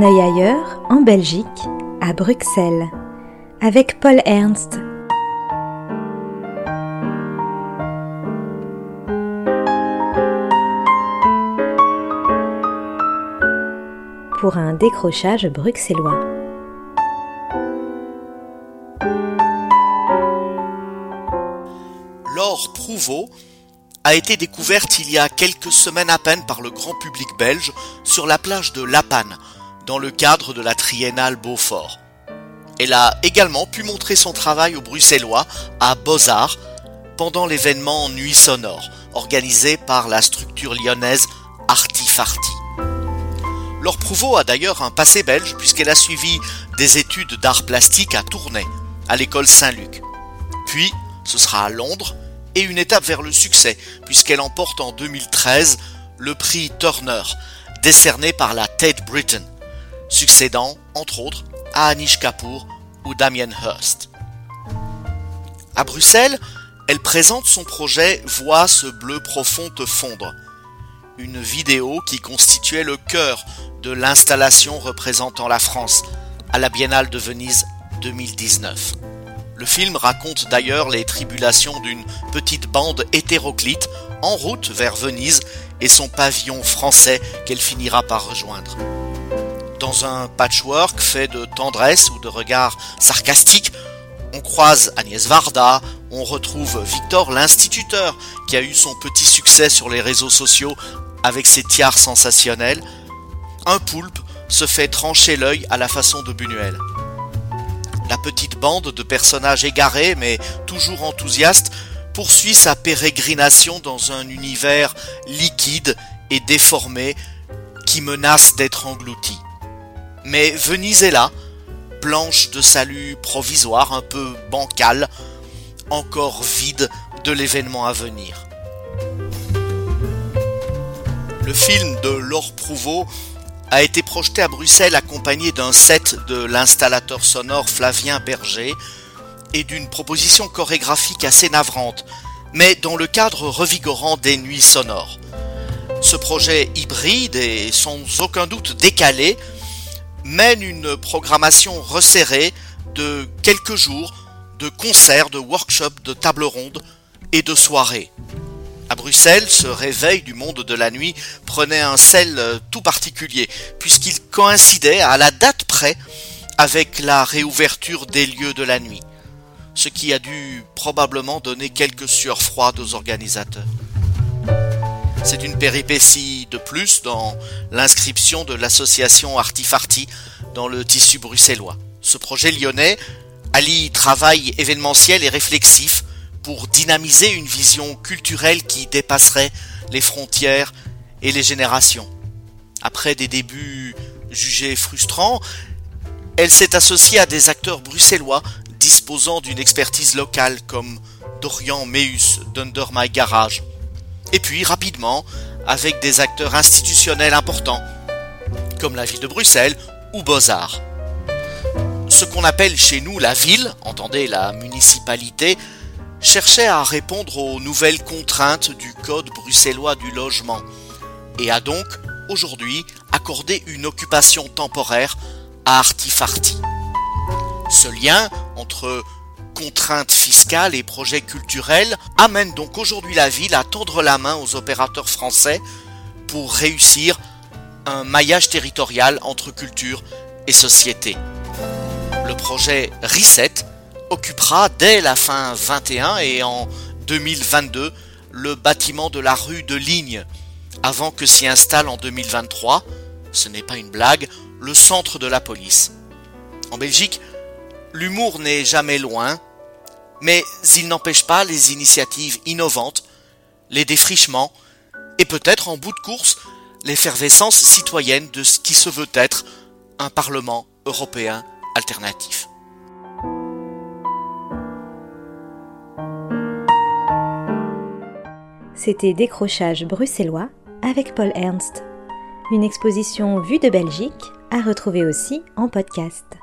un œil ailleurs, en Belgique, à Bruxelles, avec Paul Ernst. Pour un décrochage bruxellois. L'or Prouveau a été découverte il y a quelques semaines à peine par le grand public belge sur la plage de La Panne, dans le cadre de la triennale Beaufort. Elle a également pu montrer son travail aux Bruxellois à Beaux-Arts pendant l'événement Nuit sonore, organisé par la structure lyonnaise Artifarti. Laure Prouveau a d'ailleurs un passé belge puisqu'elle a suivi des études d'art plastique à Tournai, à l'école Saint-Luc. Puis, ce sera à Londres, et une étape vers le succès, puisqu'elle emporte en 2013 le prix Turner, décerné par la Tate Britain, succédant, entre autres, à Anish Kapoor ou Damien Hirst. À Bruxelles, elle présente son projet Vois ce bleu profond te fondre, une vidéo qui constituait le cœur de l'installation représentant la France à la Biennale de Venise 2019. Le film raconte d'ailleurs les tribulations d'une petite bande hétéroclite en route vers Venise et son pavillon français qu'elle finira par rejoindre. Dans un patchwork fait de tendresse ou de regards sarcastiques, on croise Agnès Varda, on retrouve Victor l'instituteur qui a eu son petit succès sur les réseaux sociaux avec ses tiares sensationnels. Un poulpe se fait trancher l'œil à la façon de Buñuel. La petite bande de personnages égarés mais toujours enthousiastes poursuit sa pérégrination dans un univers liquide et déformé qui menace d'être englouti. Mais Venise est là, planche de salut provisoire, un peu bancale, encore vide de l'événement à venir. Le film de Laure Prouveau a été projeté à Bruxelles accompagné d'un set de l'installateur sonore Flavien Berger et d'une proposition chorégraphique assez navrante, mais dans le cadre revigorant des nuits sonores. Ce projet hybride et sans aucun doute décalé mène une programmation resserrée de quelques jours de concerts, de workshops, de tables rondes et de soirées. À Bruxelles, ce réveil du monde de la nuit prenait un sel euh, tout particulier, puisqu'il coïncidait à la date près avec la réouverture des lieux de la nuit, ce qui a dû probablement donner quelques sueurs froides aux organisateurs. C'est une péripétie de plus dans l'inscription de l'association Artifarti dans le tissu bruxellois. Ce projet lyonnais allie travail événementiel et réflexif pour dynamiser une vision culturelle qui dépasserait les frontières et les générations. Après des débuts jugés frustrants, elle s'est associée à des acteurs bruxellois disposant d'une expertise locale comme Dorian Meus d'Under My Garage. Et puis rapidement, avec des acteurs institutionnels importants, comme la ville de Bruxelles ou Beaux-Arts. Ce qu'on appelle chez nous la ville, entendez la municipalité, cherchait à répondre aux nouvelles contraintes du Code bruxellois du logement et a donc aujourd'hui accordé une occupation temporaire à Artifarti. Ce lien entre contraintes fiscales et projets culturels amène donc aujourd'hui la ville à tendre la main aux opérateurs français pour réussir un maillage territorial entre culture et société. Le projet Reset occupera dès la fin 21 et en 2022 le bâtiment de la rue de Ligne, avant que s'y installe en 2023, ce n'est pas une blague, le centre de la police. En Belgique, l'humour n'est jamais loin, mais il n'empêche pas les initiatives innovantes, les défrichements, et peut-être en bout de course, l'effervescence citoyenne de ce qui se veut être un Parlement européen alternatif. C'était Décrochage bruxellois avec Paul Ernst. Une exposition vue de Belgique à retrouver aussi en podcast.